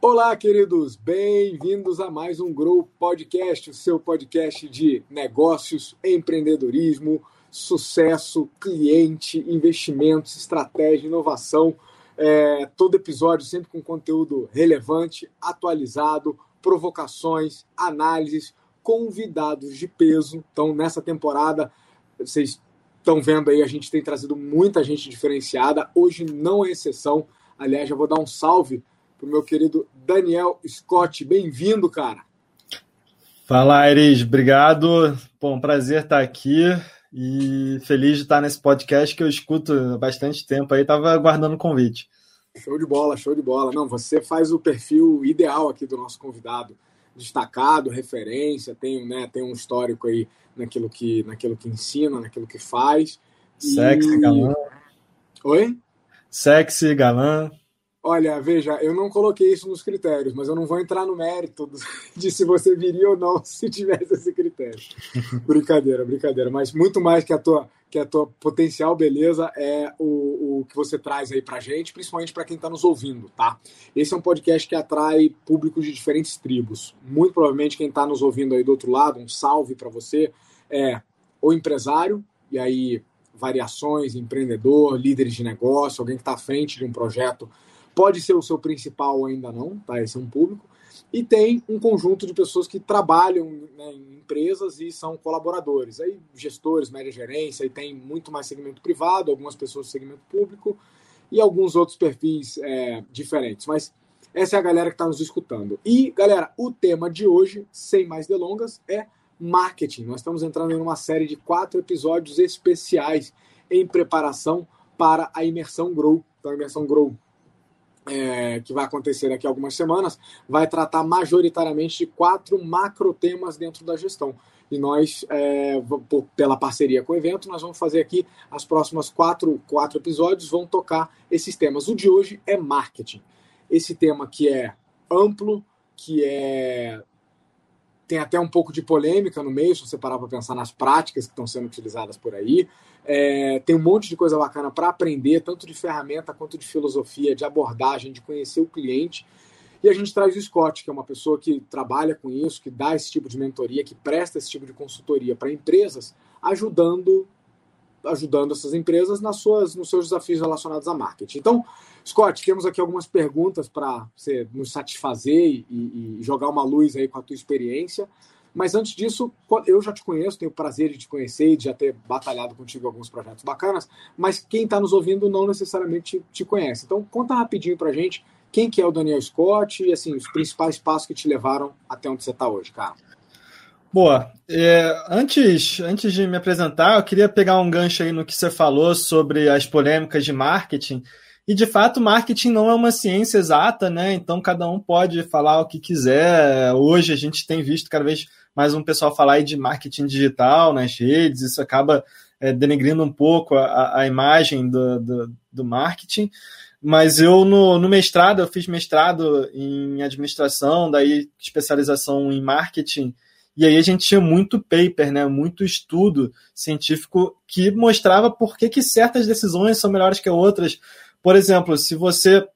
Olá, queridos, bem-vindos a mais um Grow Podcast, o seu podcast de negócios, empreendedorismo, sucesso, cliente, investimentos, estratégia, inovação. É, todo episódio sempre com conteúdo relevante, atualizado, provocações, análises, convidados de peso. Então, nessa temporada, vocês estão vendo aí, a gente tem trazido muita gente diferenciada. Hoje não é exceção. Aliás, já vou dar um salve para o meu querido Daniel Scott. Bem-vindo, cara. Fala, Aires. Obrigado. Bom, prazer estar aqui e feliz de estar nesse podcast que eu escuto há bastante tempo aí. Estava aguardando o convite. Show de bola, show de bola. Não, você faz o perfil ideal aqui do nosso convidado. Destacado, referência, tem, né, tem um histórico aí naquilo que, naquilo que ensina, naquilo que faz. Sexy, e... galã. Oi? Sexy, galã. Olha, veja, eu não coloquei isso nos critérios, mas eu não vou entrar no mérito de se você viria ou não se tivesse esse critério. brincadeira, brincadeira. Mas muito mais que a tua, que a tua potencial beleza é o, o que você traz aí pra gente, principalmente para quem está nos ouvindo, tá? Esse é um podcast que atrai públicos de diferentes tribos. Muito provavelmente quem está nos ouvindo aí do outro lado, um salve para você, é o empresário, e aí variações, empreendedor, líderes de negócio, alguém que está à frente de um projeto Pode ser o seu principal ainda não, tá? Esse é um público. E tem um conjunto de pessoas que trabalham né, em empresas e são colaboradores. Aí gestores, média gerência, aí tem muito mais segmento privado, algumas pessoas do segmento público e alguns outros perfis é, diferentes. Mas essa é a galera que está nos escutando. E, galera, o tema de hoje, sem mais delongas, é marketing. Nós estamos entrando em uma série de quatro episódios especiais em preparação para a imersão Grow. Então, a imersão Grow é, que vai acontecer daqui a algumas semanas, vai tratar majoritariamente de quatro macro temas dentro da gestão. E nós, é, pela parceria com o evento, nós vamos fazer aqui as próximas quatro, quatro episódios, vão tocar esses temas. O de hoje é marketing. Esse tema que é amplo, que é tem até um pouco de polêmica no meio, se você parar para pensar nas práticas que estão sendo utilizadas por aí. É, tem um monte de coisa bacana para aprender, tanto de ferramenta quanto de filosofia, de abordagem, de conhecer o cliente. E a gente traz o Scott, que é uma pessoa que trabalha com isso, que dá esse tipo de mentoria, que presta esse tipo de consultoria para empresas, ajudando ajudando essas empresas nas suas, nos seus desafios relacionados a marketing. Então, Scott, temos aqui algumas perguntas para você nos satisfazer e, e, jogar uma luz aí com a tua experiência. Mas antes disso, eu já te conheço, tenho o prazer de te conhecer e de já ter batalhado contigo alguns projetos bacanas, mas quem está nos ouvindo não necessariamente te conhece. Então, conta rapidinho para gente quem que é o Daniel Scott e assim os principais passos que te levaram até onde você está hoje, cara. Boa. É, antes, antes de me apresentar, eu queria pegar um gancho aí no que você falou sobre as polêmicas de marketing. E de fato, marketing não é uma ciência exata, né? Então cada um pode falar o que quiser. Hoje a gente tem visto cada vez mais um pessoal falar de marketing digital nas redes, isso acaba é, denegrindo um pouco a, a imagem do, do, do, marketing. Mas eu, no, no mestrado, eu fiz mestrado em administração, daí especialização em marketing, e aí a gente tinha muito paper, né, muito estudo científico que mostrava por que, que certas decisões são melhores que outras. Por exemplo, se você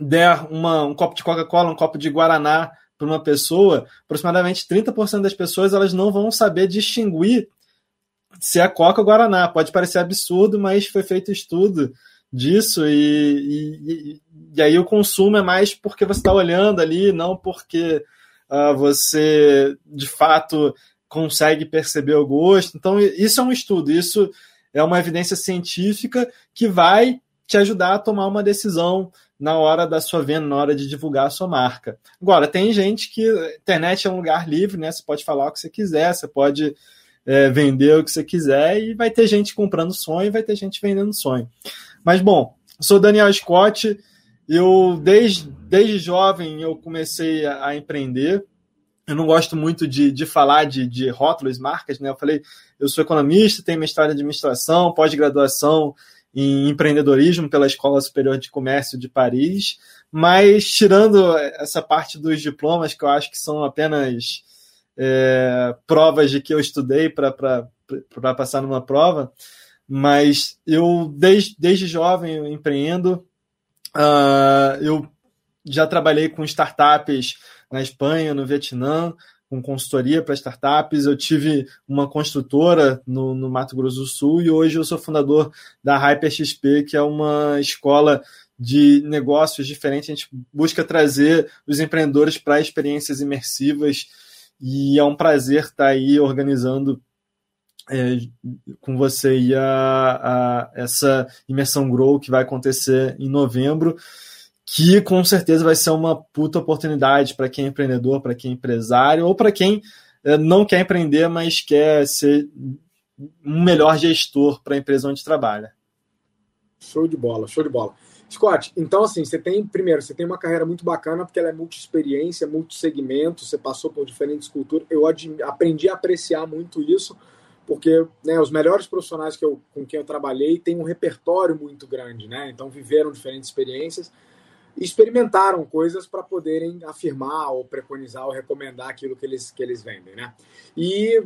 der uma, um copo de Coca-Cola, um copo de Guaraná para uma pessoa, aproximadamente 30% das pessoas elas não vão saber distinguir se é Coca ou Guaraná. Pode parecer absurdo, mas foi feito estudo disso e, e, e aí o consumo é mais porque você está olhando ali, não porque uh, você de fato consegue perceber o gosto. Então, isso é um estudo, isso é uma evidência científica que vai te ajudar a tomar uma decisão na hora da sua venda, na hora de divulgar a sua marca. Agora, tem gente que internet é um lugar livre, né? Você pode falar o que você quiser, você pode é, vender o que você quiser e vai ter gente comprando sonho vai ter gente vendendo sonho. Mas, bom, sou Daniel Scott, eu desde, desde jovem eu comecei a, a empreender. Eu não gosto muito de, de falar de, de rótulos, marcas, né? Eu falei, eu sou economista, tenho mestrado em administração, pós-graduação em empreendedorismo pela Escola Superior de Comércio de Paris, mas tirando essa parte dos diplomas, que eu acho que são apenas é, provas de que eu estudei para passar numa prova, mas eu, desde, desde jovem, eu empreendo. Uh, eu já trabalhei com startups na Espanha, no Vietnã, com consultoria para startups. Eu tive uma construtora no, no, Mato Grosso do Sul e hoje eu sou fundador da HyperXP, que é uma escola de negócios diferentes. A gente busca trazer os empreendedores para experiências imersivas e é um prazer estar aí organizando é, com você a, a, essa imersão Grow que vai acontecer em novembro que com certeza vai ser uma puta oportunidade para quem é empreendedor, para quem é empresário, ou para quem é, não quer empreender, mas quer ser um melhor gestor para a empresa onde trabalha. Show de bola, show de bola. Scott, então assim, você tem, primeiro, você tem uma carreira muito bacana porque ela é multi-experiência, multi-segmento, você passou por diferentes culturas. Eu aprendi a apreciar muito isso, porque né, os melhores profissionais que eu, com quem eu trabalhei têm um repertório muito grande, né? Então viveram diferentes experiências experimentaram coisas para poderem afirmar ou preconizar ou recomendar aquilo que eles, que eles vendem, né? E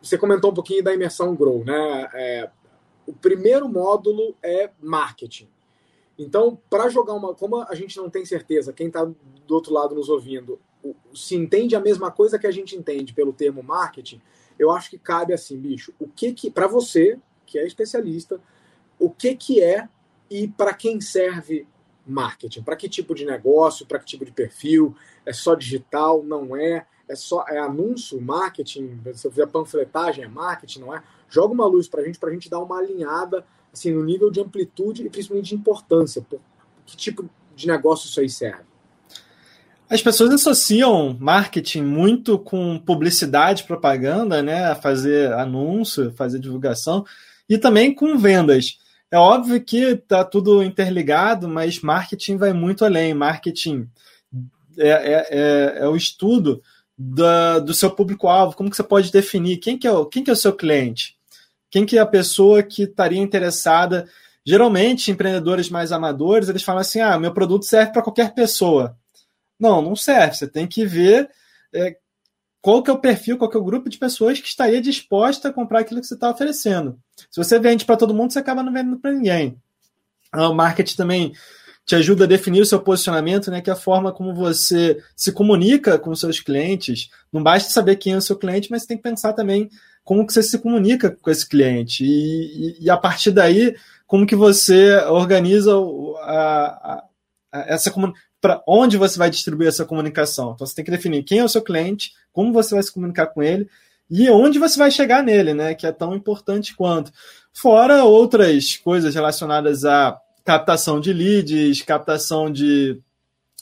você comentou um pouquinho da imersão Grow, né? É, o primeiro módulo é marketing. Então, para jogar uma. Como a gente não tem certeza, quem está do outro lado nos ouvindo se entende a mesma coisa que a gente entende pelo termo marketing, eu acho que cabe assim, bicho, o que que. Para você, que é especialista, o que que é e para quem serve marketing? Para que tipo de negócio? Para que tipo de perfil? É só digital? Não é? É só é anúncio, marketing? Se você panfletagem, é marketing, não é? Joga uma luz para a gente, para a gente dar uma alinhada assim, no nível de amplitude e principalmente de importância. Por que tipo de negócio isso aí serve? As pessoas associam marketing muito com publicidade, propaganda, né? Fazer anúncio, fazer divulgação e também com vendas. É óbvio que está tudo interligado, mas marketing vai muito além. Marketing é, é, é, é o estudo da, do seu público-alvo. Como que você pode definir quem que, é o, quem que é o seu cliente? Quem que é a pessoa que estaria interessada? Geralmente, empreendedores mais amadores, eles falam assim, ah, meu produto serve para qualquer pessoa. Não, não serve. Você tem que ver é, qual que é o perfil, qual que é o grupo de pessoas que estaria disposta a comprar aquilo que você está oferecendo. Se você vende para todo mundo, você acaba não vendendo para ninguém. Ah, o marketing também te ajuda a definir o seu posicionamento, né, que é a forma como você se comunica com seus clientes. Não basta saber quem é o seu cliente, mas você tem que pensar também como que você se comunica com esse cliente. E, e, e a partir daí, como que você organiza a, a, a essa comunicação para onde você vai distribuir essa comunicação. Então você tem que definir quem é o seu cliente, como você vai se comunicar com ele e onde você vai chegar nele, né? Que é tão importante quanto. Fora outras coisas relacionadas à captação de leads, captação de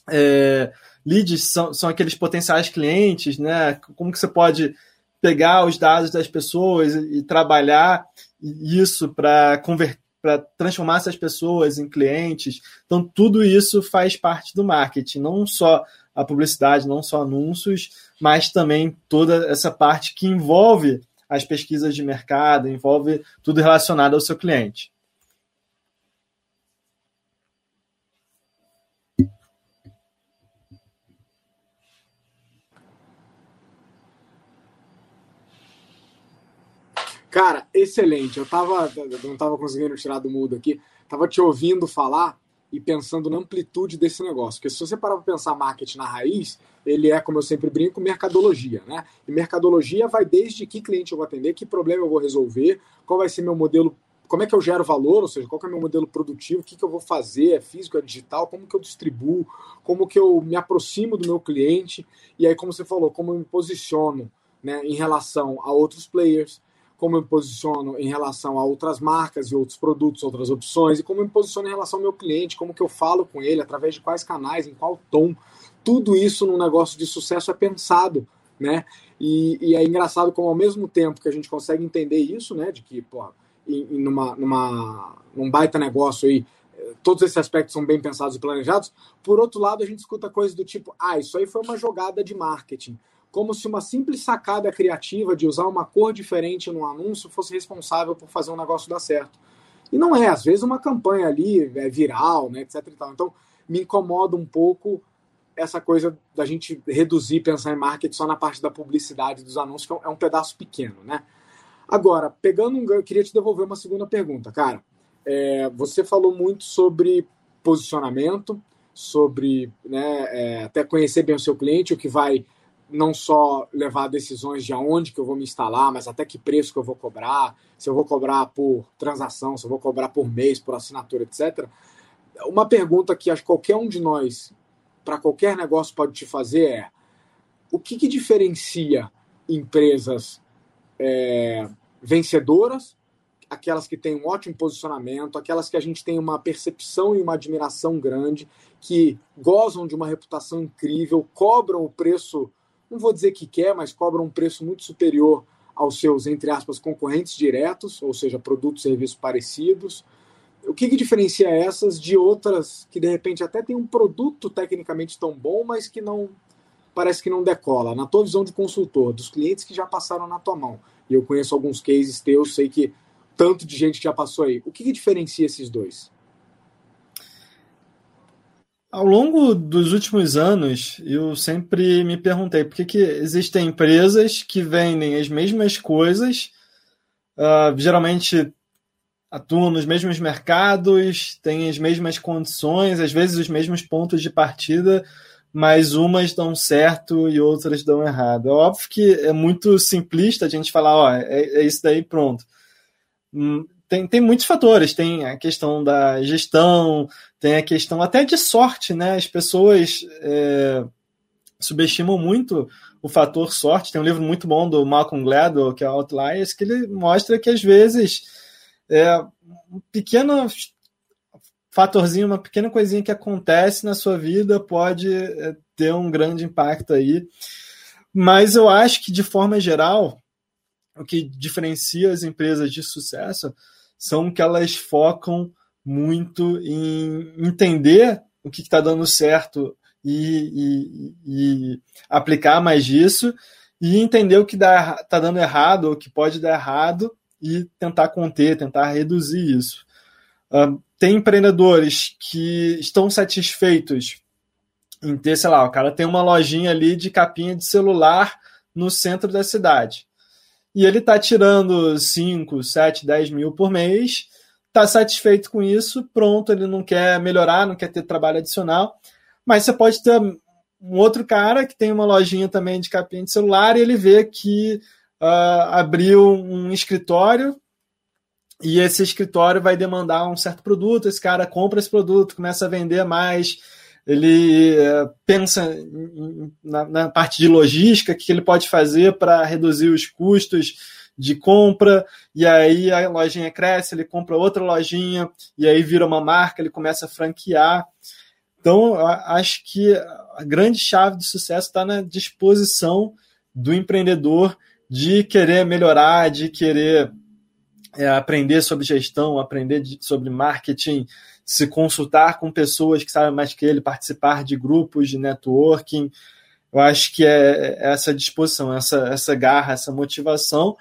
é, leads são, são aqueles potenciais clientes, né? Como que você pode pegar os dados das pessoas e, e trabalhar isso para converter para transformar essas pessoas em clientes. Então, tudo isso faz parte do marketing, não só a publicidade, não só anúncios, mas também toda essa parte que envolve as pesquisas de mercado, envolve tudo relacionado ao seu cliente. Cara, excelente. Eu tava, não tava conseguindo tirar do mudo aqui, tava te ouvindo falar e pensando na amplitude desse negócio. Porque se você parar para pensar marketing na raiz, ele é, como eu sempre brinco, mercadologia, né? E mercadologia vai desde que cliente eu vou atender, que problema eu vou resolver, qual vai ser meu modelo, como é que eu gero valor, ou seja, qual é o meu modelo produtivo, o que, que eu vou fazer, é físico, é digital, como que eu distribuo, como que eu me aproximo do meu cliente, e aí, como você falou, como eu me posiciono né, em relação a outros players, como eu me posiciono em relação a outras marcas e outros produtos, outras opções, e como eu me posiciono em relação ao meu cliente, como que eu falo com ele, através de quais canais, em qual tom. Tudo isso num negócio de sucesso é pensado, né? E, e é engraçado como ao mesmo tempo que a gente consegue entender isso, né, de que, pô, em, numa, numa, num baita negócio aí, todos esses aspectos são bem pensados e planejados, por outro lado a gente escuta coisas do tipo, ah, isso aí foi uma jogada de marketing como se uma simples sacada criativa de usar uma cor diferente no anúncio fosse responsável por fazer um negócio dar certo. E não é, às vezes uma campanha ali é viral, né, etc. Então, me incomoda um pouco essa coisa da gente reduzir, pensar em marketing só na parte da publicidade dos anúncios, que é um é pedaço pequeno, né? Agora, pegando um eu queria te devolver uma segunda pergunta, cara. É, você falou muito sobre posicionamento, sobre né, é, até conhecer bem o seu cliente, o que vai não só levar decisões de aonde que eu vou me instalar, mas até que preço que eu vou cobrar, se eu vou cobrar por transação, se eu vou cobrar por mês, por assinatura, etc. Uma pergunta que acho que qualquer um de nós, para qualquer negócio, pode te fazer é: o que, que diferencia empresas é, vencedoras, aquelas que têm um ótimo posicionamento, aquelas que a gente tem uma percepção e uma admiração grande, que gozam de uma reputação incrível, cobram o preço não vou dizer que quer, mas cobra um preço muito superior aos seus, entre aspas, concorrentes diretos, ou seja, produtos e serviços parecidos. O que, que diferencia essas de outras que de repente até tem um produto tecnicamente tão bom, mas que não parece que não decola? Na tua visão de consultor, dos clientes que já passaram na tua mão, e eu conheço alguns cases teus, sei que tanto de gente já passou aí. O que, que diferencia esses dois? Ao longo dos últimos anos, eu sempre me perguntei por que, que existem empresas que vendem as mesmas coisas, uh, geralmente atuam nos mesmos mercados, têm as mesmas condições, às vezes os mesmos pontos de partida, mas umas dão certo e outras dão errado. É óbvio que é muito simplista a gente falar, ó, é, é isso daí pronto. Tem, tem muitos fatores. Tem a questão da gestão, tem a questão até de sorte, né? As pessoas é, subestimam muito o fator sorte. Tem um livro muito bom do Malcolm Gladwell, que é Outliers, que ele mostra que às vezes é, um pequeno fatorzinho, uma pequena coisinha que acontece na sua vida pode é, ter um grande impacto aí. Mas eu acho que, de forma geral, o que diferencia as empresas de sucesso são que elas focam muito em entender o que está dando certo e, e, e, aplicar mais disso e entender o que está dando errado ou o que pode dar errado e tentar conter, tentar reduzir isso. Uh, tem empreendedores que estão satisfeitos em ter, sei lá, o cara tem uma lojinha ali de capinha de celular no centro da cidade e ele está tirando 5, 7, 10 mil por mês, está satisfeito com isso, pronto, ele não quer melhorar, não quer ter trabalho adicional. Mas você pode ter um outro cara que tem uma lojinha também de capinha de celular e ele vê que uh, abriu um escritório e esse escritório vai demandar um certo produto, esse cara compra esse produto, começa a vender mais, ele uh, pensa na, na, parte de logística, o que ele pode fazer para reduzir os custos de compra, e aí a lojinha cresce, ele compra outra lojinha, e aí vira uma marca, ele começa a franquear. Então, acho que a grande chave do sucesso está na disposição do empreendedor de querer melhorar, de querer é, aprender sobre gestão, aprender de, sobre marketing, se consultar com pessoas que sabem mais que ele, participar de grupos de networking. Eu acho que é, é essa disposição, essa, essa garra, essa motivação.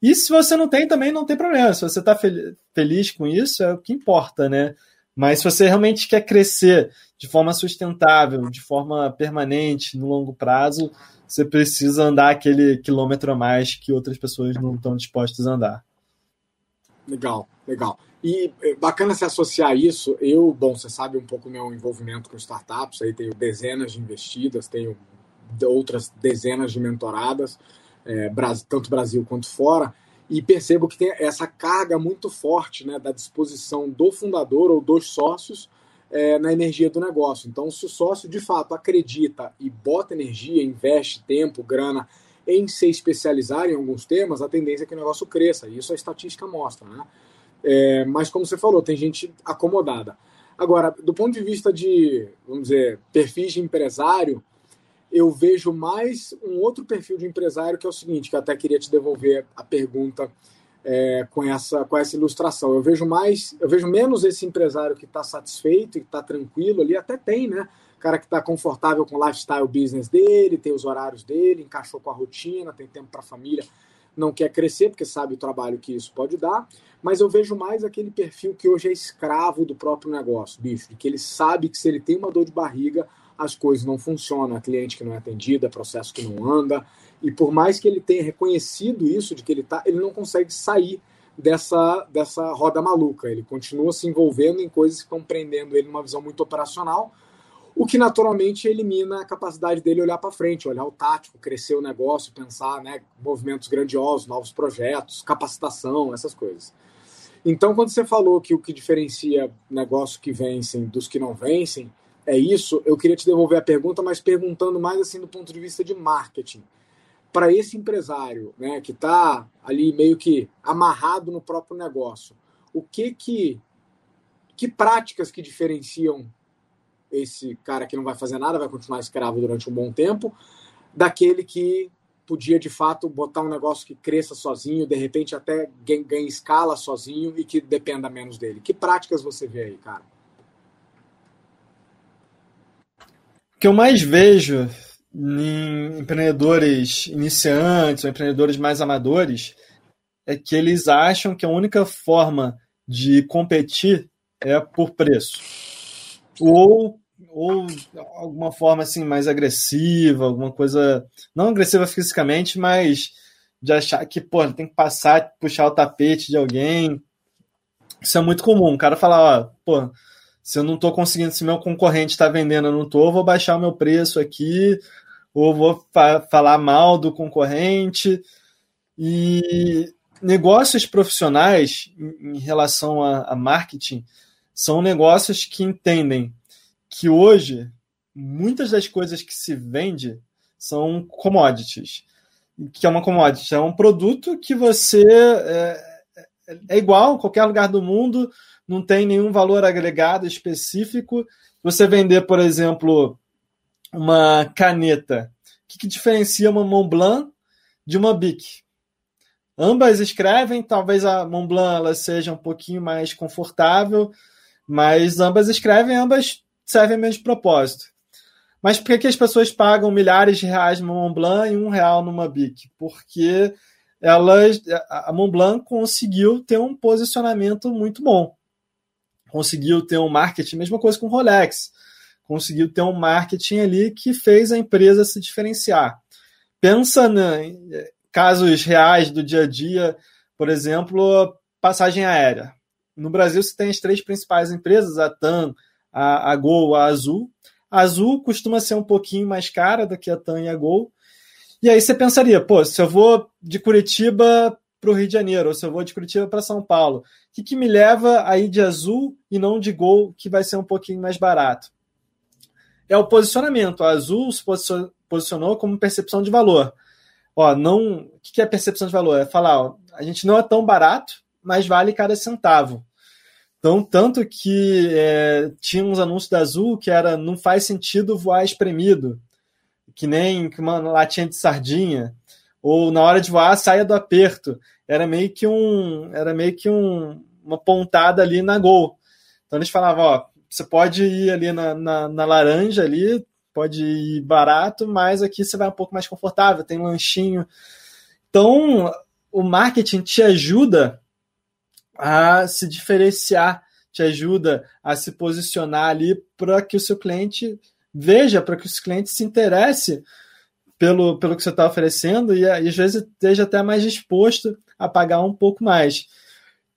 E se você não tem, também não tem problema. Se você está feliz com isso, é o que importa, né? Mas se você realmente quer crescer de forma sustentável, de forma permanente, no longo prazo, você precisa andar aquele quilômetro a mais que outras pessoas não estão dispostas a andar. Legal, legal. E eh, bacana se associar isso. Eu, bom, você sabe um pouco meu envolvimento com startups, aí tenho dezenas de investidas, tenho outras dezenas de mentoradas, é, tanto Brasil quanto fora, e percebo que tem essa carga muito forte né, da disposição do fundador ou dos sócios é, na energia do negócio. Então, se o sócio de fato acredita e bota energia, investe tempo, grana em se especializar em alguns temas, a tendência é que o negócio cresça. E isso a estatística mostra, né? É, mas, como você falou, tem gente acomodada. Agora, do ponto de vista de, vamos dizer, perfis de empresário, eu vejo mais um outro perfil de empresário que é o seguinte, que eu até queria te devolver a pergunta é, com, essa, com essa ilustração. Eu vejo mais, eu vejo menos esse empresário que está satisfeito e está tranquilo ali, até tem, né? Cara que está confortável com o lifestyle business dele, tem os horários dele, encaixou com a rotina, tem tempo para a família, não quer crescer porque sabe o trabalho que isso pode dar mas eu vejo mais aquele perfil que hoje é escravo do próprio negócio, bicho, que ele sabe que se ele tem uma dor de barriga, as coisas não funcionam, a cliente que não é atendida, processo que não anda, e por mais que ele tenha reconhecido isso de que ele tá, ele não consegue sair dessa, dessa roda maluca. Ele continua se envolvendo em coisas que estão prendendo ele numa visão muito operacional, o que naturalmente elimina a capacidade dele olhar para frente, olhar o tático, crescer o negócio, pensar né, movimentos grandiosos, novos projetos, capacitação, essas coisas. Então, quando você falou que o que diferencia negócios que vencem dos que não vencem é isso, eu queria te devolver a pergunta, mas perguntando mais assim do ponto de vista de marketing. Para esse empresário, né, que está ali meio que amarrado no próprio negócio, o que que que práticas que diferenciam esse cara que não vai fazer nada, vai continuar escravo durante um bom tempo, daquele que podia de fato botar um negócio que cresça sozinho, de repente até ganhe escala sozinho e que dependa menos dele. Que práticas você vê aí, cara? O que eu mais vejo em empreendedores iniciantes ou empreendedores mais amadores é que eles acham que a única forma de competir é por preço ou ou alguma forma assim mais agressiva, alguma coisa não agressiva fisicamente, mas de achar que pô, tem que passar, puxar o tapete de alguém. Isso é muito comum. O cara fala, ó, pô, se eu não estou conseguindo, se meu concorrente está vendendo, eu não estou, vou baixar o meu preço aqui, ou vou fa falar mal do concorrente. E negócios profissionais em, em relação a, a marketing são negócios que entendem que hoje muitas das coisas que se vende são commodities. Que é uma commodity, é um produto que você é, é, é igual qualquer lugar do mundo, não tem nenhum valor agregado específico. Você vender, por exemplo, uma caneta, o que, que diferencia uma Montblanc de uma Bic? Ambas escrevem, talvez a Montblanc ela seja um pouquinho mais confortável, mas ambas escrevem, ambas servem ao mesmo propósito. Mas por que, as pessoas pagam milhares de reais no Montblanc e um real numa Bic? Porque elas, a Montblanc conseguiu ter um posicionamento muito bom. Conseguiu ter um marketing, mesma coisa com o Rolex. Conseguiu ter um marketing ali que fez a empresa se diferenciar. Pensa em casos reais do dia a dia, por exemplo, passagem aérea. No Brasil, você tem as três principais empresas, a TAM, a, a Gol, a Azul. A Azul costuma ser um pouquinho mais cara do que a TAM e a Gol. E aí você pensaria, pô, se eu vou de Curitiba para o Rio de Janeiro, ou se eu vou de Curitiba para São Paulo, o que, que me leva a ir de Azul e não de Gol, que vai ser um pouquinho mais barato? É o posicionamento. A Azul se posicionou como percepção de valor. Ó, não, o que é percepção de valor? É falar, ó, a gente não é tão barato, mas vale cada centavo. Então, tanto que é, tinha uns anúncios da Azul que era não faz sentido voar espremido, que nem uma latinha de sardinha, ou na hora de voar saia do aperto. Era meio que um, era meio que um, uma pontada ali na gol. Então eles falavam, ó, você pode ir ali na, na, na laranja ali, pode ir barato, mas aqui você vai um pouco mais confortável, tem lanchinho. Então, o marketing te ajuda a se diferenciar, te ajuda a se posicionar ali para que o seu cliente veja, para que o seu cliente se interesse pelo, pelo que você está oferecendo e, e às vezes esteja até mais disposto a pagar um pouco mais.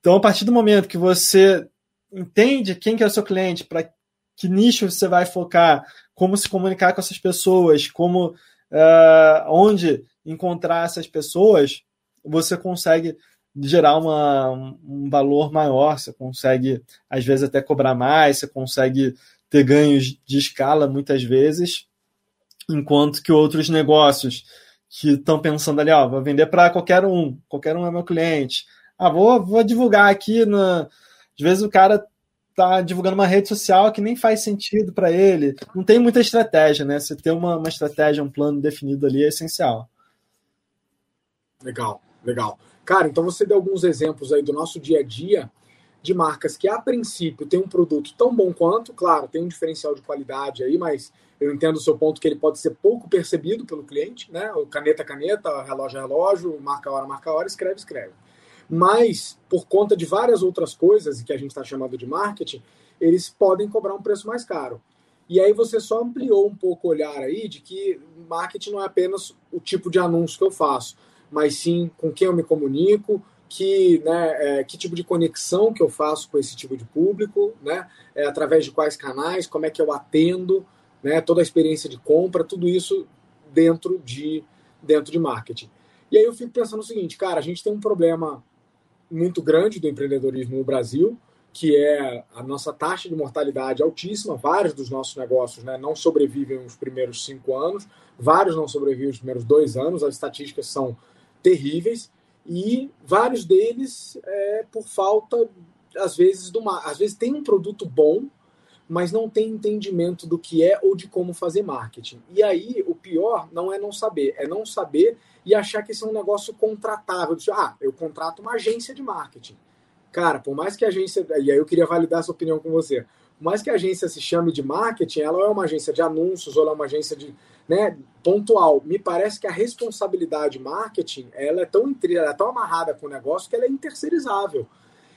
Então, a partir do momento que você entende quem que é o seu cliente, para que nicho você vai focar, como se comunicar com essas pessoas, como uh, onde encontrar essas pessoas, você consegue gerar uma, um valor maior, você consegue, às vezes, até cobrar mais, você consegue ter ganhos de escala muitas vezes, enquanto que outros negócios que estão pensando ali, ó, vou vender para qualquer um, qualquer um é meu cliente. Ah, vou, vou divulgar aqui na. Às vezes o cara tá divulgando uma rede social que nem faz sentido para ele. Não tem muita estratégia, né? Você ter uma, uma estratégia, um plano definido ali é essencial. Legal, legal. Cara, então você deu alguns exemplos aí do nosso dia a dia de marcas que a princípio tem um produto tão bom quanto, claro, tem um diferencial de qualidade aí, mas eu entendo o seu ponto que ele pode ser pouco percebido pelo cliente, né? O caneta caneta, relógio relógio, marca hora marca hora, escreve escreve. Mas por conta de várias outras coisas que a gente está chamando de marketing, eles podem cobrar um preço mais caro. E aí você só ampliou um pouco o olhar aí de que marketing não é apenas o tipo de anúncio que eu faço, mas sim com quem eu me comunico, que, né, é, que tipo de conexão que eu faço com esse tipo de público, né, é, através de quais canais, como é que eu atendo, né, toda a experiência de compra, tudo isso dentro de, dentro de marketing. E aí eu fico pensando o seguinte, cara, a gente tem um problema muito grande do empreendedorismo no Brasil, que é a nossa taxa de mortalidade altíssima. Vários dos nossos negócios né, não sobrevivem os primeiros cinco anos, vários não sobrevivem os primeiros dois anos, as estatísticas são terríveis, e vários deles é por falta, às vezes, do Às vezes tem um produto bom, mas não tem entendimento do que é ou de como fazer marketing. E aí, o pior não é não saber, é não saber e achar que isso é um negócio contratável. Ah, eu contrato uma agência de marketing Cara, por mais que a agência. E aí eu queria validar essa opinião com você. Mais que a agência se chame de marketing, ela é uma agência de anúncios ou é uma agência de. Né, pontual. Me parece que a responsabilidade marketing ela é tão ela é tão amarrada com o negócio que ela é interceirizável.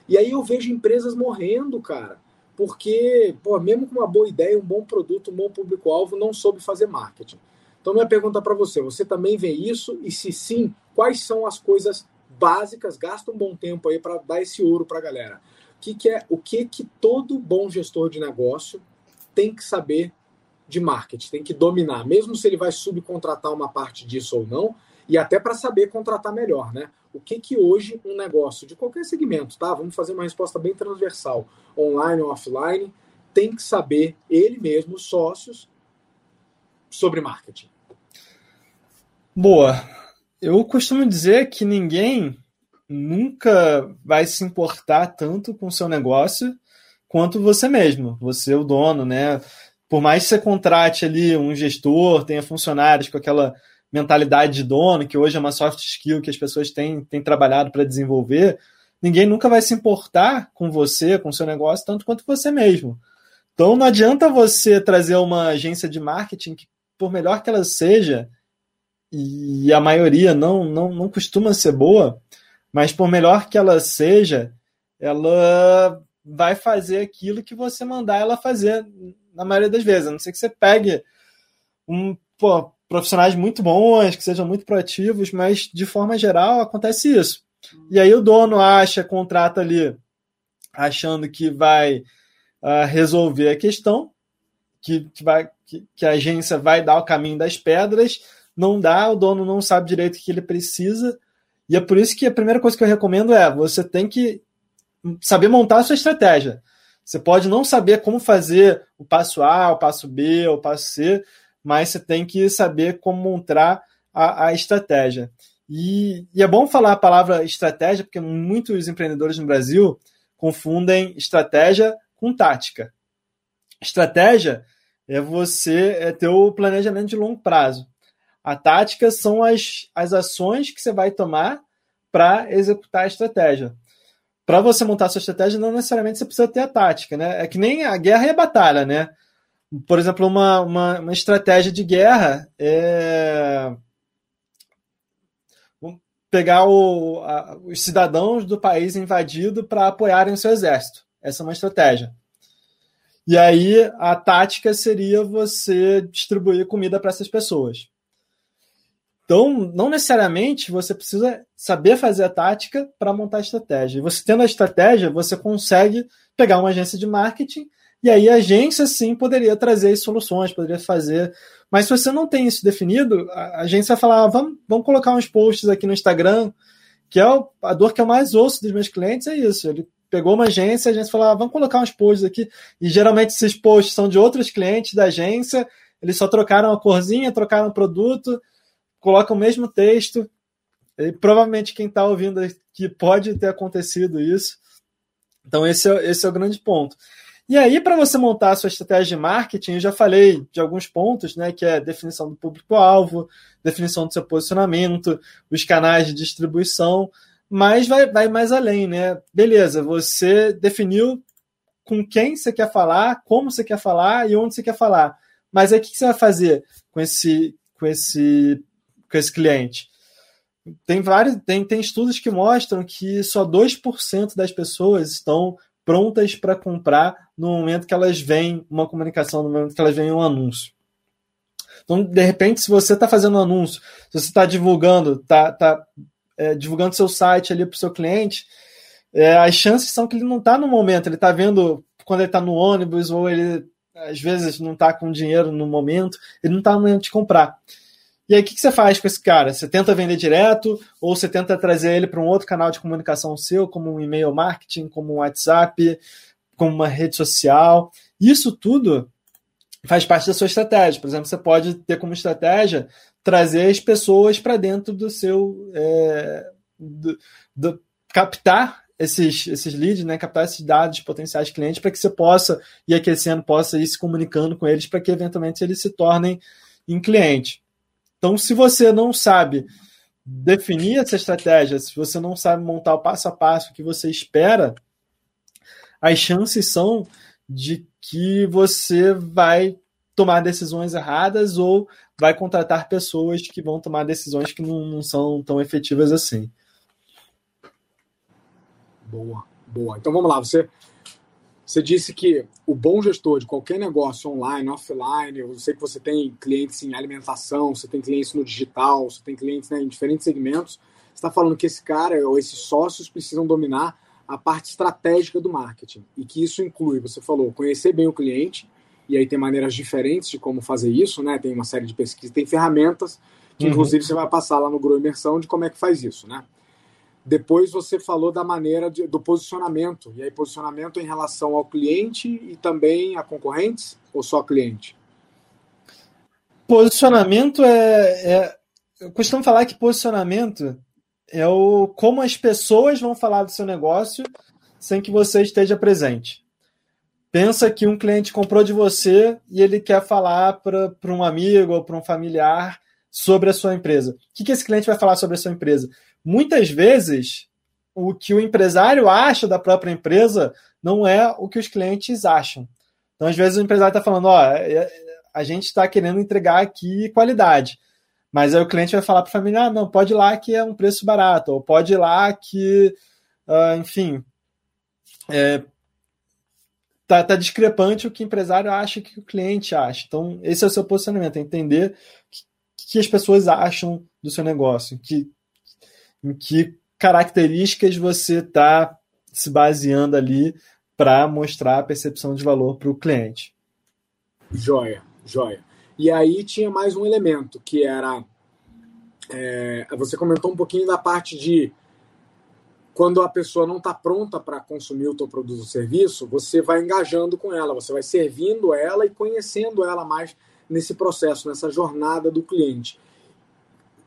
E aí eu vejo empresas morrendo, cara, porque, pô, mesmo com uma boa ideia, um bom produto, um bom público-alvo, não soube fazer marketing. Então, minha pergunta para você: você também vê isso? E se sim, quais são as coisas básicas, gasta um bom tempo aí para dar esse ouro para a galera. O que, que é o que que todo bom gestor de negócio tem que saber de marketing, tem que dominar, mesmo se ele vai subcontratar uma parte disso ou não, e até para saber contratar melhor, né? O que que hoje um negócio de qualquer segmento, tá? Vamos fazer uma resposta bem transversal, online ou offline, tem que saber ele mesmo, sócios, sobre marketing. Boa eu costumo dizer que ninguém nunca vai se importar tanto com o seu negócio quanto você mesmo, você o dono, né? Por mais que você contrate ali um gestor, tenha funcionários com aquela mentalidade de dono, que hoje é uma soft skill que as pessoas têm, têm trabalhado para desenvolver, ninguém nunca vai se importar com você, com o seu negócio, tanto quanto você mesmo. Então não adianta você trazer uma agência de marketing que, por melhor que ela seja, e a maioria não, não, não costuma ser boa, mas por melhor que ela seja, ela vai fazer aquilo que você mandar ela fazer na maioria das vezes. A não ser que você pegue um, pô, profissionais muito bons, que sejam muito proativos, mas de forma geral acontece isso. E aí o dono acha, contrata ali, achando que vai uh, resolver a questão, que, que, vai, que, que a agência vai dar o caminho das pedras, não dá, o dono não sabe direito o que ele precisa. E é por isso que a primeira coisa que eu recomendo é você tem que saber montar a sua estratégia. Você pode não saber como fazer o passo A, o passo B, o passo C, mas você tem que saber como montar a, a estratégia. E, e, é bom falar a palavra estratégia, porque muitos empreendedores no Brasil confundem estratégia com tática. Estratégia é você é ter o planejamento de longo prazo. A tática são as, as ações que você vai tomar para executar a estratégia. Para você montar a sua estratégia, não necessariamente você precisa ter a tática, né? É que nem a guerra e a batalha, né? Por exemplo, uma, uma, uma estratégia de guerra é pegar o, a, os cidadãos do país invadido para apoiarem o seu exército. Essa é uma estratégia. E aí a tática seria você distribuir comida para essas pessoas. Então, não necessariamente você precisa saber fazer a tática para montar a estratégia. E você tendo a estratégia, você consegue pegar uma agência de marketing e aí a agência sim poderia trazer soluções, poderia fazer. Mas se você não tem isso definido, a agência vai falar: ah, vamos, vamos colocar uns posts aqui no Instagram, que é a dor que eu mais ouço dos meus clientes, é isso. Ele pegou uma agência, a agência falou: ah, vamos colocar uns posts aqui. E geralmente esses posts são de outros clientes da agência, eles só trocaram a corzinha, trocaram o produto coloca o mesmo texto. E provavelmente quem está ouvindo aqui pode ter acontecido isso. Então, esse é, esse é o grande ponto. E aí, para você montar a sua estratégia de marketing, eu já falei de alguns pontos, né? Que é definição do público-alvo, definição do seu posicionamento, os canais de distribuição, mas vai, vai mais além, né? Beleza, você definiu com quem você quer falar, como você quer falar e onde você quer falar. Mas aí o que você vai fazer com esse, com esse com esse cliente. Tem vários, tem, tem estudos que mostram que só 2% das pessoas estão prontas para comprar no momento que elas veem uma comunicação, no momento que elas veem um anúncio. Então, de repente, se você está fazendo um anúncio, se você está divulgando, está tá, é, divulgando seu site ali para o seu cliente, é, as chances são que ele não está no momento, ele está vendo quando ele está no ônibus ou ele às vezes não está com dinheiro no momento, ele não está no momento de comprar. E aí, o que, que, você faz com esse cara? Você tenta vender direto ou você tenta trazer ele para um outro canal de comunicação seu, como um e-mail marketing, como um WhatsApp, como uma rede social? Isso tudo faz parte da sua estratégia. Por exemplo, você pode ter como estratégia trazer as pessoas para dentro do seu. É, do, do, captar esses, esses leads, né, captar esses dados de potenciais clientes para que você possa ir aquecendo, possa ir se comunicando com eles para que eventualmente eles se tornem em cliente. Então, se você não sabe definir essa estratégia, se você não sabe montar o passo a passo que você espera, as chances são de que você vai tomar decisões erradas ou vai contratar pessoas que vão tomar decisões que não, não são tão efetivas assim. Boa, boa. Então vamos lá. Você, você disse que o bom gestor de qualquer negócio online, offline, eu sei que você tem clientes em alimentação, você tem clientes no digital, você tem clientes né, em diferentes segmentos. Você está falando que esse cara ou esses sócios precisam dominar a parte estratégica do marketing e que isso inclui, você falou, conhecer bem o cliente e aí tem maneiras diferentes de como fazer isso, né? Tem uma série de pesquisas, tem ferramentas que uhum. inclusive você vai passar lá no Grow Imersão de como é que faz isso, né? Depois você falou da maneira de, do posicionamento. E aí, posicionamento em relação ao cliente e também a concorrentes ou só cliente? Posicionamento é. é eu costumo falar que posicionamento é o como as pessoas vão falar do seu negócio sem que você esteja presente. Pensa que um cliente comprou de você e ele quer falar para um amigo ou para um familiar sobre a sua empresa. O que, que esse cliente vai falar sobre a sua empresa? Muitas vezes o que o empresário acha da própria empresa não é o que os clientes acham. Então, às vezes, o empresário está falando: ó, é, a gente está querendo entregar aqui qualidade. Mas aí o cliente vai falar para a família: ah, não, pode ir lá que é um preço barato, ou pode ir lá que, uh, enfim, é, tá, tá discrepante o que o empresário acha que o cliente acha. Então, esse é o seu posicionamento, é entender o que, que as pessoas acham do seu negócio, que em que características você está se baseando ali para mostrar a percepção de valor para o cliente. Joia, joia. E aí tinha mais um elemento que era. É, você comentou um pouquinho da parte de quando a pessoa não está pronta para consumir o teu produto ou serviço, você vai engajando com ela, você vai servindo ela e conhecendo ela mais nesse processo, nessa jornada do cliente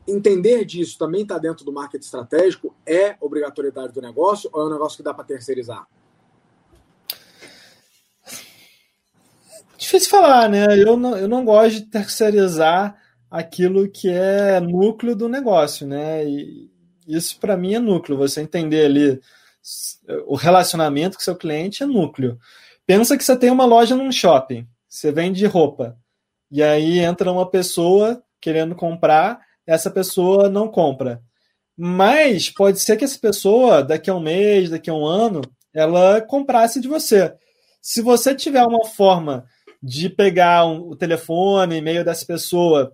entender disso também está dentro do marketing estratégico? É obrigatoriedade do negócio ou é um negócio que dá para terceirizar? Difícil falar, né? Eu não, eu não gosto de terceirizar aquilo que é núcleo do negócio, né? E isso para mim é núcleo. Você entender ali o relacionamento com seu cliente é núcleo. Pensa que você tem uma loja num shopping, você vende roupa, e aí entra uma pessoa querendo comprar essa pessoa não compra. Mas pode ser que essa pessoa, daqui a um mês, daqui a um ano, ela comprasse de você. Se você tiver uma forma de pegar um, o telefone, e-mail dessa pessoa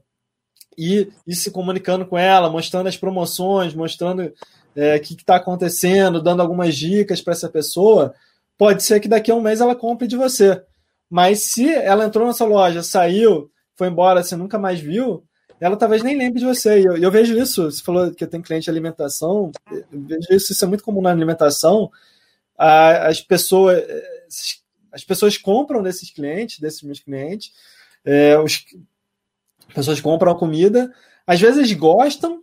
e ir se comunicando com ela, mostrando as promoções, mostrando é, o que está acontecendo, dando algumas dicas para essa pessoa, pode ser que daqui a um mês ela compre de você. Mas se ela entrou na sua loja, saiu, foi embora, você nunca mais viu, ela talvez nem lembre de você. E eu, eu, vejo isso, você falou que tem cliente de alimentação, eu vejo isso, isso é muito comum na alimentação. as pessoas as pessoas compram desses clientes, desses meus clientes, é, os, as pessoas compram a comida, às vezes gostam,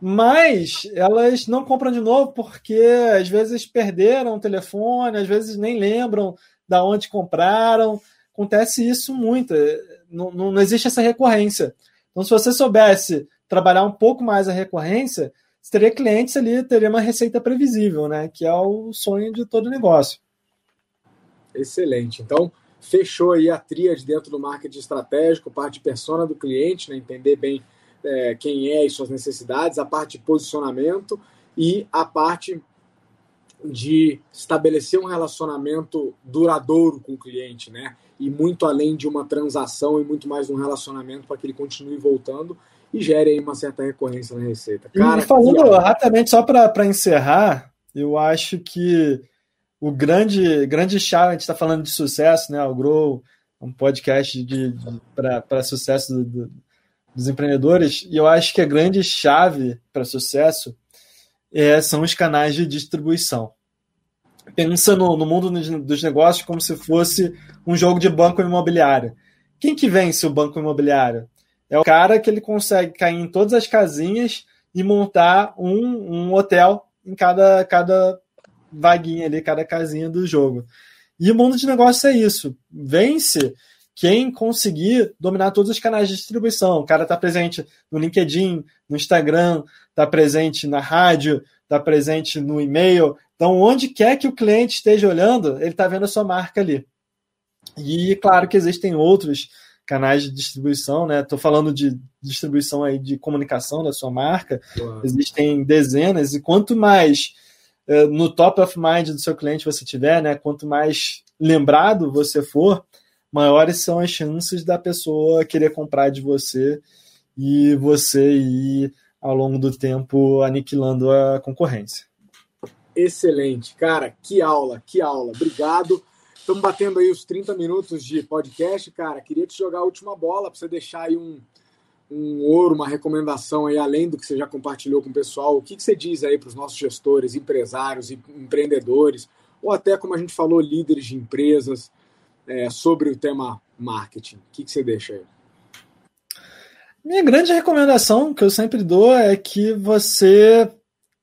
mas elas não compram de novo porque às vezes perderam o telefone, às vezes nem lembram da onde compraram. Acontece isso muito, não, não existe essa recorrência. Então, se você soubesse trabalhar um pouco mais a recorrência, você teria clientes ali, teria uma receita previsível, né? Que é o sonho de todo negócio. Excelente. Então, fechou aí a tríade dentro do marketing estratégico, parte de persona do cliente, né? entender bem é, quem é e suas necessidades, a parte de posicionamento e a parte de estabelecer um relacionamento duradouro com o cliente, né? E muito além de uma transação e muito mais um relacionamento para que ele continue voltando e gere aí uma certa recorrência na receita. Cara, e falando que... rapidamente, só para encerrar, eu acho que o grande, grande chave, a gente está falando de sucesso, né? O Grow, um podcast de, de para sucesso do, do, dos empreendedores, e eu acho que a grande chave para sucesso é, são os canais de distribuição. Pensa no, no mundo dos negócios como se fosse um jogo de banco imobiliário. Quem que vence o banco imobiliário? É o cara que ele consegue cair em todas as casinhas e montar um, um hotel em cada, cada vaguinha ali, cada casinha do jogo. E o mundo de negócios é isso. Vence quem conseguir dominar todos os canais de distribuição. O cara está presente no LinkedIn, no Instagram, está presente na rádio, está presente no e-mail. Então, onde quer que o cliente esteja olhando, ele está vendo a sua marca ali. E claro que existem outros canais de distribuição, né? Estou falando de distribuição aí de comunicação da sua marca. Uau. Existem dezenas, e quanto mais uh, no top of mind do seu cliente você tiver, né? Quanto mais lembrado você for, maiores são as chances da pessoa querer comprar de você e você ir ao longo do tempo aniquilando a concorrência. Excelente, cara, que aula, que aula. Obrigado. Estamos batendo aí os 30 minutos de podcast, cara. Queria te jogar a última bola para você deixar aí um, um ouro, uma recomendação aí, além do que você já compartilhou com o pessoal. O que, que você diz aí para os nossos gestores, empresários empreendedores, ou até, como a gente falou, líderes de empresas, é, sobre o tema marketing? O que, que você deixa aí? Minha grande recomendação que eu sempre dou é que você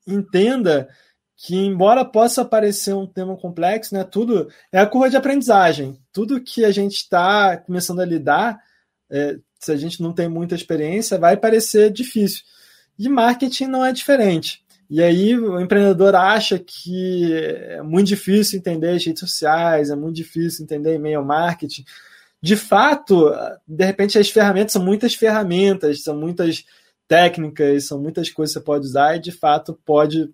entenda que embora possa parecer um tema complexo, né, tudo é a curva de aprendizagem. Tudo que a gente está começando a lidar, é, se a gente não tem muita experiência, vai parecer difícil. E marketing não é diferente. E aí o empreendedor acha que é muito difícil entender as redes sociais, é muito difícil entender e-mail marketing. De fato, de repente as ferramentas são muitas ferramentas, são muitas técnicas, são muitas coisas que você pode usar e de fato pode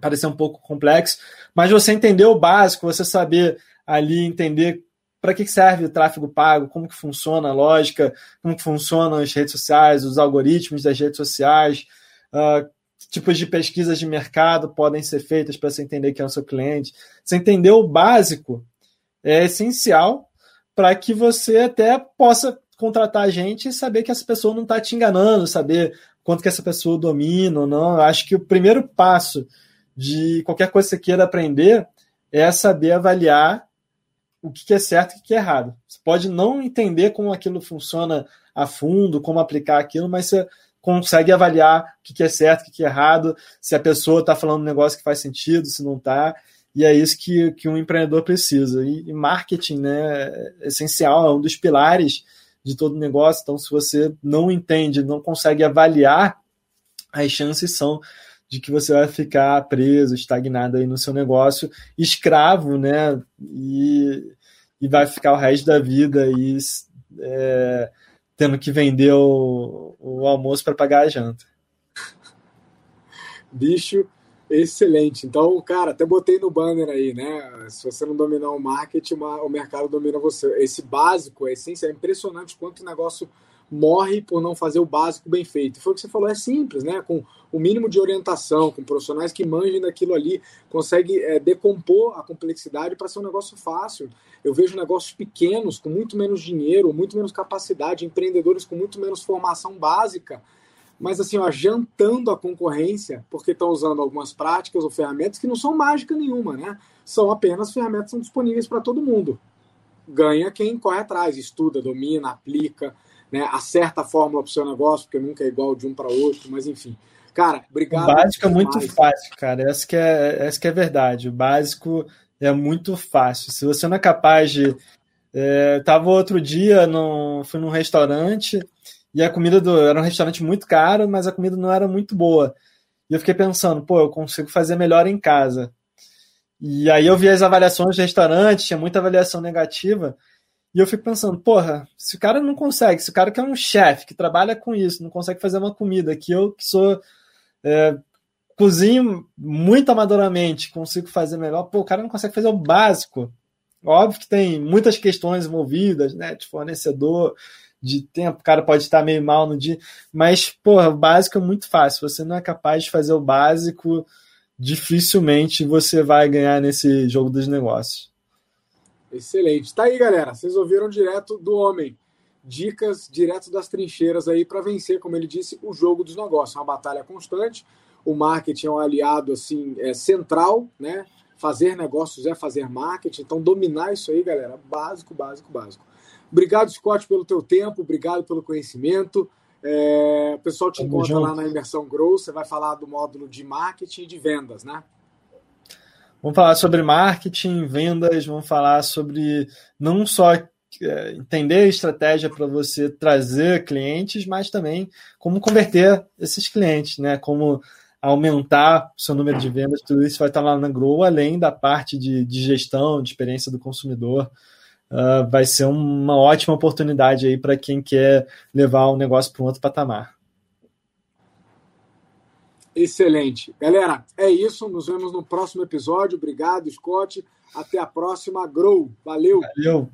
parecer um pouco complexo, mas você entender o básico, você saber ali entender para que serve o tráfego pago, como que funciona a lógica, como que funcionam as redes sociais, os algoritmos das redes sociais, uh, tipos de pesquisas de mercado podem ser feitas para você entender quem é o seu cliente. Você entender o básico é essencial para que você até possa contratar a gente e saber que essa pessoa não está te enganando, saber quanto que essa pessoa domina ou não. Eu acho que o primeiro passo de qualquer coisa que você queira aprender é saber avaliar o que é certo e o que é errado. Você pode não entender como aquilo funciona a fundo, como aplicar aquilo, mas você consegue avaliar o que é certo, o que é errado, se a pessoa está falando um negócio que faz sentido, se não está. E é isso que, que um empreendedor precisa. E, e marketing né, é essencial, é um dos pilares de todo negócio. Então, se você não entende, não consegue avaliar, as chances são de que você vai ficar preso, estagnado aí no seu negócio, escravo, né? E, e vai ficar o resto da vida aí é, tendo que vender o, o almoço para pagar a janta. Bicho, excelente. Então, cara, até botei no banner aí, né? Se você não dominar o marketing, o mercado domina você. Esse básico é essencial, é impressionante quanto o negócio morre por não fazer o básico bem feito. Foi o que você falou, é simples, né? Com o mínimo de orientação, com profissionais que manjem daquilo ali, consegue é, decompor a complexidade para ser um negócio fácil. Eu vejo negócios pequenos, com muito menos dinheiro, muito menos capacidade, empreendedores com muito menos formação básica, mas assim, ó, jantando a concorrência, porque estão usando algumas práticas ou ferramentas que não são mágica nenhuma, né? São apenas ferramentas que são disponíveis para todo mundo. Ganha quem corre atrás, estuda, domina, aplica né, acerta a fórmula para o seu negócio, porque nunca é igual de um para outro, mas enfim. Cara, obrigado. O básico é muito fácil, cara. Essa que, é, essa que é verdade. O básico é muito fácil. Se você não é capaz de. É, tava outro dia, no, fui num restaurante e a comida do, era um restaurante muito caro, mas a comida não era muito boa. E eu fiquei pensando, pô, eu consigo fazer melhor em casa. E aí eu vi as avaliações do restaurante, tinha muita avaliação negativa. E eu fico pensando, porra, se o cara não consegue, se o cara que é um chefe, que trabalha com isso, não consegue fazer uma comida, que eu que sou é, cozinho muito amadoramente, consigo fazer melhor. Pô, o cara não consegue fazer o básico. Óbvio que tem muitas questões envolvidas, né? De fornecedor, de tempo, o cara pode estar meio mal no dia, mas, porra, o básico é muito fácil. Você não é capaz de fazer o básico, dificilmente você vai ganhar nesse jogo dos negócios. Excelente. Tá aí, galera. Vocês ouviram direto do homem. Dicas direto das trincheiras aí para vencer, como ele disse, o jogo dos negócios. Uma batalha constante. O marketing é um aliado assim é central, né? Fazer negócios é fazer marketing. Então dominar isso aí, galera, básico, básico, básico. Obrigado, Scott, pelo teu tempo. Obrigado pelo conhecimento. É, o pessoal te Tamo encontra junto. lá na Imersão Grow. Você vai falar do módulo de marketing e de vendas, né? Vamos falar sobre marketing, vendas, vamos falar sobre não só é, entender a estratégia para você trazer clientes, mas também como converter esses clientes, né? Como aumentar o seu número de vendas, tudo isso vai estar lá na Grow, além da parte de, de gestão, de experiência do consumidor. Uh, vai ser uma ótima oportunidade aí para quem quer levar o negócio para um outro patamar. Excelente. Galera, é isso. Nos vemos no próximo episódio. Obrigado, Scott. Até a próxima. Grow. Valeu. Valeu.